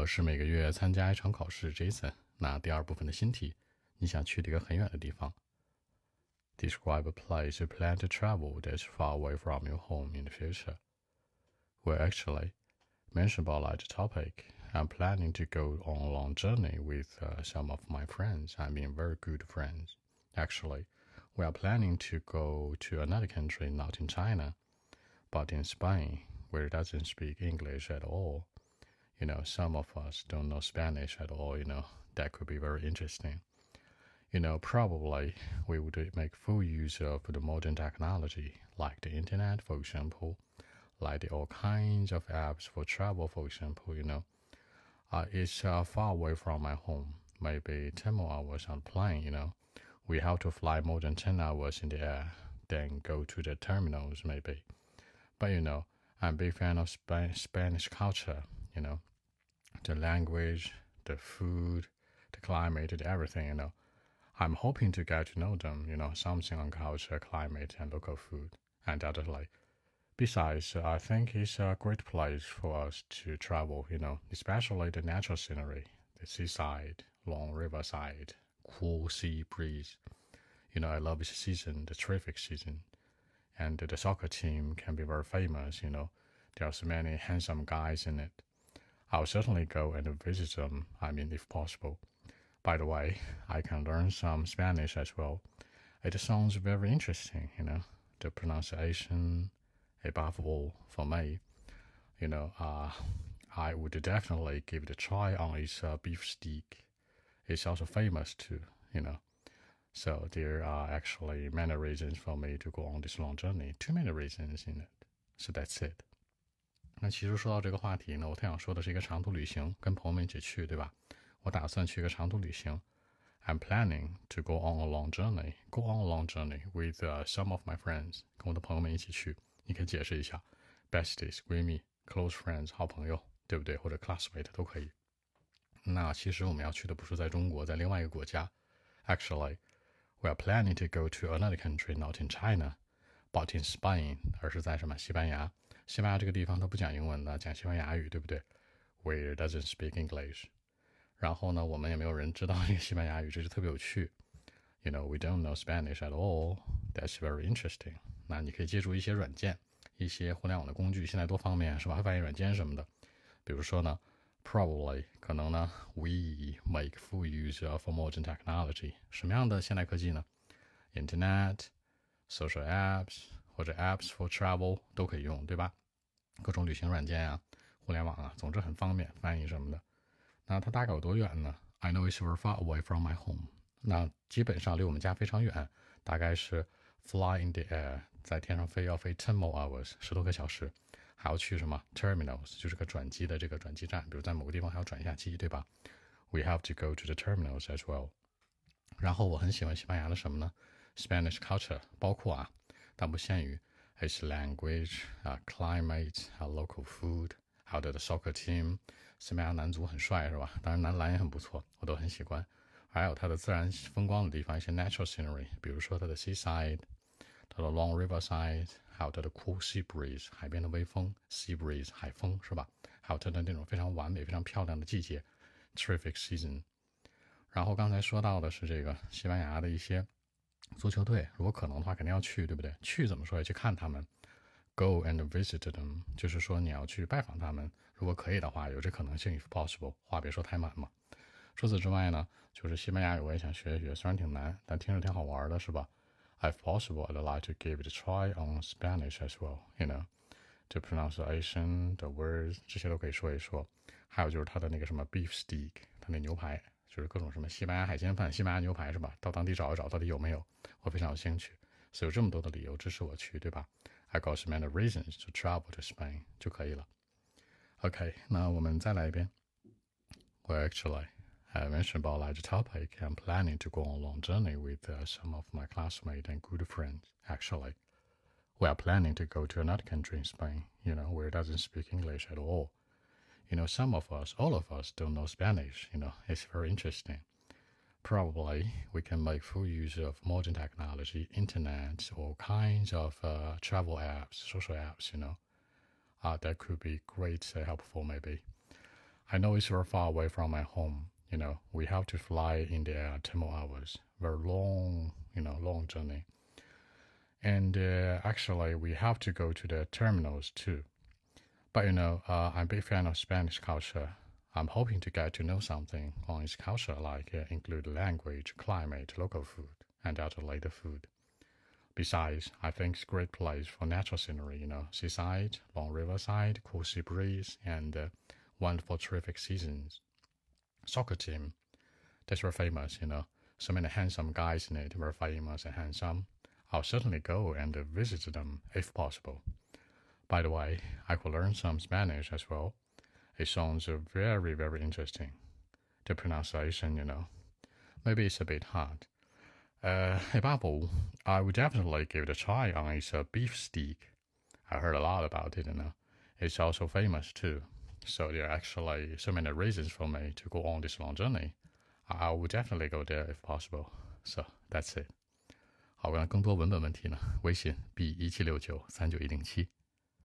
我是每个月参加一场考试，Jason。那第二部分的新题，你想去的一个很远的地方。Describe a place you plan to travel that's far away from your home in the future. Well, actually, mention about that topic. I'm planning to go on a long journey with uh, some of my friends. I mean, very good friends. Actually, we are planning to go to another country, not in China, but in Spain, where it doesn't speak English at all you know, some of us don't know Spanish at all, you know, that could be very interesting. You know, probably we would make full use of the modern technology, like the internet, for example, like the all kinds of apps for travel, for example, you know. Uh, it's uh, far away from my home, maybe 10 more hours on plane, you know. We have to fly more than 10 hours in the air, then go to the terminals, maybe. But, you know, I'm a big fan of Sp- Spanish culture, you know the language, the food, the climate, everything, you know. I'm hoping to get to know them, you know, something on culture, climate, and local food, and other like. Besides, uh, I think it's a great place for us to travel, you know, especially the natural scenery, the seaside, long riverside, cool sea breeze. You know, I love this season, the terrific season. And the soccer team can be very famous, you know. There's many handsome guys in it. I'll certainly go and visit them, I mean, if possible. By the way, I can learn some Spanish as well. It sounds very interesting, you know, the pronunciation, above all, for me. You know, uh, I would definitely give it a try on its uh, beef steak. It's also famous too, you know. So there are actually many reasons for me to go on this long journey. Too many reasons in it. So that's it. 那其实说到这个话题呢，我特想说的是一个长途旅行，跟朋友们一起去，对吧？我打算去一个长途旅行。I'm planning to go on a long journey, go on a long journey with some of my friends，跟我的朋友们一起去。你可以解释一下，besties 闺蜜，close friends 好朋友，对不对？或者 classmate 都可以。那其实我们要去的不是在中国，在另外一个国家。Actually, we are planning to go to another country, not in China, but in Spain，而是在什么西班牙？西班牙这个地方它不讲英文的，讲西班牙语，对不对？Where doesn't speak English。然后呢，我们也没有人知道这个西班牙语，这就特别有趣。You know, we don't know Spanish at all. That's very interesting. 那你可以借助一些软件，一些互联网的工具，现在多方便，是吧？翻译软件什么的。比如说呢，probably 可能呢，we make full use of modern technology。什么样的现代科技呢？Internet, social apps 或者 apps for travel 都可以用，对吧？各种旅行软件啊，互联网啊，总之很方便，翻译什么的。那它大概有多远呢？I know it's very far away from my home。那基本上离我们家非常远，大概是 fly in the air，在天上飞要飞 ten more hours，十多个小时，还要去什么 terminals，就是个转机的这个转机站，比如在某个地方还要转一下机，对吧？We have to go to the terminals as well。然后我很喜欢西班牙的什么呢？Spanish culture，包括啊，但不限于。its language 啊，climate 啊，local food，还有它的 soccer team，西班牙男足很帅是吧？当然男篮也很不错，我都很喜欢。还有它的自然风光的地方，一些 natural scenery，比如说它的 seaside，它的 long riverside，还有它的 cool sea breeze，海边的微风，sea breeze 海风是吧？还有它的那种非常完美、非常漂亮的季节，terrific season。然后刚才说到的是这个西班牙的一些。足球队如果可能的话，肯定要去，对不对？去怎么说？要去看他们，go and visit them，就是说你要去拜访他们。如果可以的话，有这可能性，if possible，话别说太满嘛。除此之外呢，就是西班牙语我也想学一学，虽然挺难，但听着挺好玩的，是吧？If possible, I'd like to give it a try on Spanish as well. You know, the pronunciation, the words，这些都可以说一说。还有就是它的那个什么 beef steak，它那牛排。就是各种什么西班牙海鲜饭、西班牙牛排是吧？到当地找一找，到底有没有？我非常有兴趣，所以有这么多的理由支持我去，对吧？I got many reasons to travel to Spain 就可以了。OK，那我们再来一遍。Well, actually, I mentioned about that topic. I'm planning to go on a long journey with uh, some of my classmates and good friends. Actually, we are planning to go to another country in Spain, you know, where it doesn't speak English at all you know, some of us, all of us don't know Spanish, you know, it's very interesting. Probably we can make full use of modern technology, internet, all kinds of uh, travel apps, social apps, you know. Uh, that could be great, uh, helpful maybe. I know it's very far away from my home. You know, we have to fly in the air 10 more hours. Very long, you know, long journey. And uh, actually, we have to go to the terminals too. But you know, uh, I'm a big fan of Spanish culture. I'm hoping to get to know something on its culture, like uh, include language, climate, local food, and elderly food. Besides, I think it's a great place for natural scenery, you know, seaside, long riverside, cool sea breeze, and uh, wonderful terrific seasons. Soccer team, that's very famous, you know. So many handsome guys in it, very famous and handsome. I'll certainly go and visit them if possible. By the way, I could learn some Spanish as well. It sounds very, very interesting. The pronunciation, you know. Maybe it's a bit hard. Uh, a bubble, I would definitely give it a try on its uh, beef steak. I heard a lot about it, you know. It's also famous too. So there are actually so many reasons for me to go on this long journey. I would definitely go there if possible. So that's it. 好，那更多文本问题呢？微信 b 一七六九三九一零七。